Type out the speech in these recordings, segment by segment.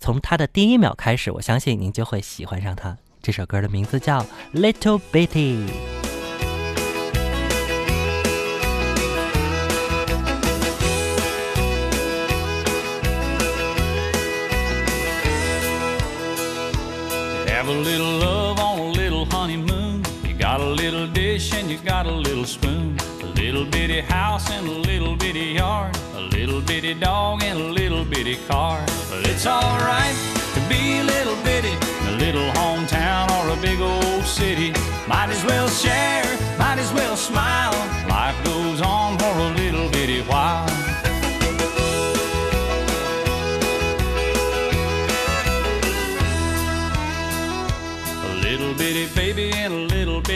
从它的第一秒开始，我相信您就会喜欢上它。这首歌的名字叫《Little Bitty》。Have a little love on a little honeymoon. Little dish and you got a little spoon. A little bitty house and a little bitty yard. A little bitty dog and a little bitty car. But it's alright to be a little bitty in a little hometown or a big old city. Might as well share, might as well smile. Life goes on for a little bitty while.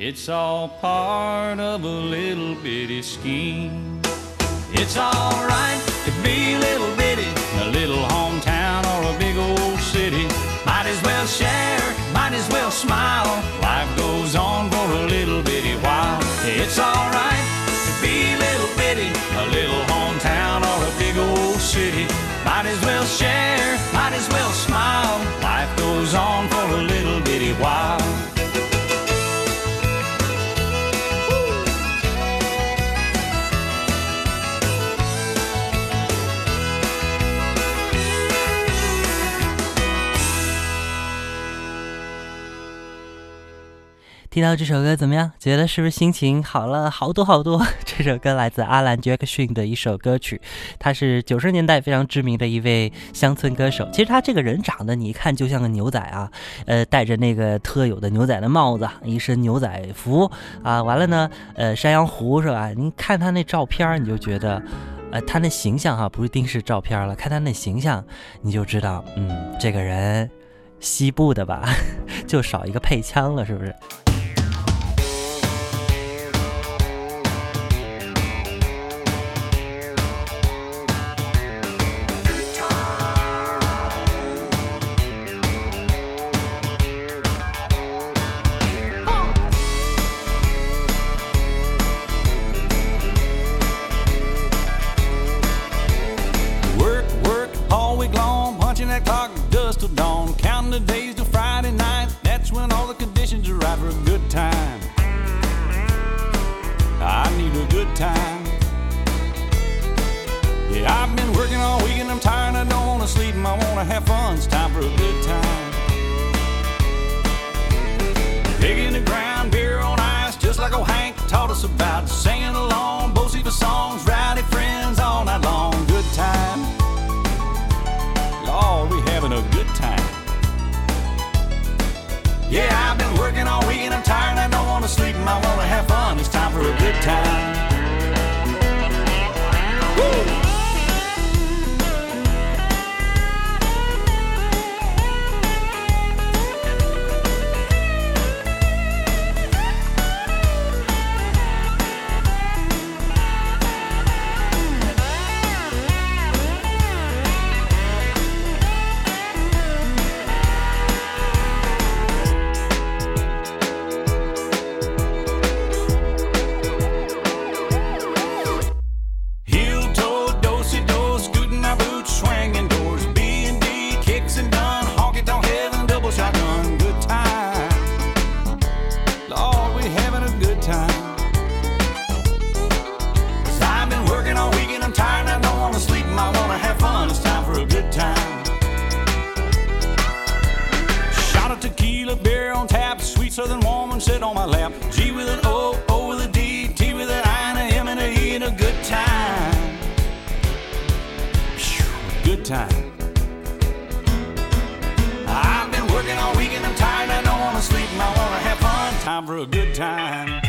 It's all part of a little bitty scheme. It's alright to be a little 听到这首歌怎么样？觉得是不是心情好了好多好多？这首歌来自阿兰·杰克逊的一首歌曲，他是九十年代非常知名的一位乡村歌手。其实他这个人长得你一看就像个牛仔啊，呃，戴着那个特有的牛仔的帽子，一身牛仔服啊，完了呢，呃，山羊胡是吧？你看他那照片，你就觉得，呃，他那形象哈，不一定是照片了，看他那形象，你就知道，嗯，这个人西部的吧，就少一个配枪了，是不是？Conditions right for a good time. I need a good time. Yeah, I've been working all week and I'm tired. I don't wanna sleep I wanna have fun. It's time for a good time. Digging the ground, beer on ice, just like old Hank taught us about. Singing I want to have fun. It's time for a good time. Lap. G with an O, O with a D, T with an I and a M and a E and a good time. Good time. I've been working all week and I'm tired. I don't wanna sleep and I wanna have fun. Time for a good time.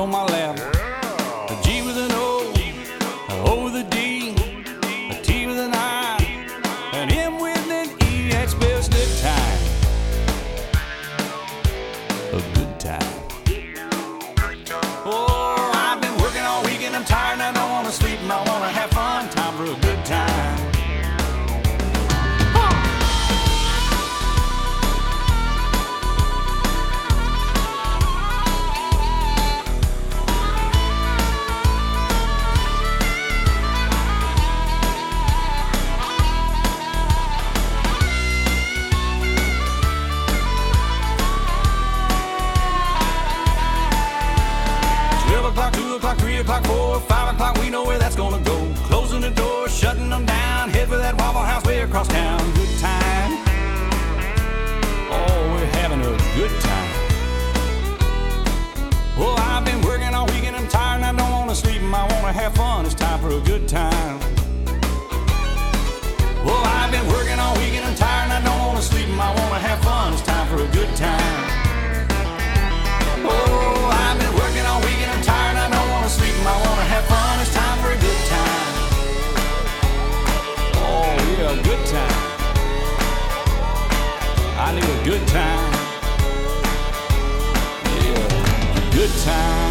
uma leva. O'clock, two o'clock, three o'clock, four, five o'clock, we know where that's gonna go. Closing the door, shutting them down, head for that Waffle House way across town. Good time. Oh, we're having a good time. Well, I've been working all week and I'm tired and I don't wanna sleep and I wanna have fun. It's time for a good time. time.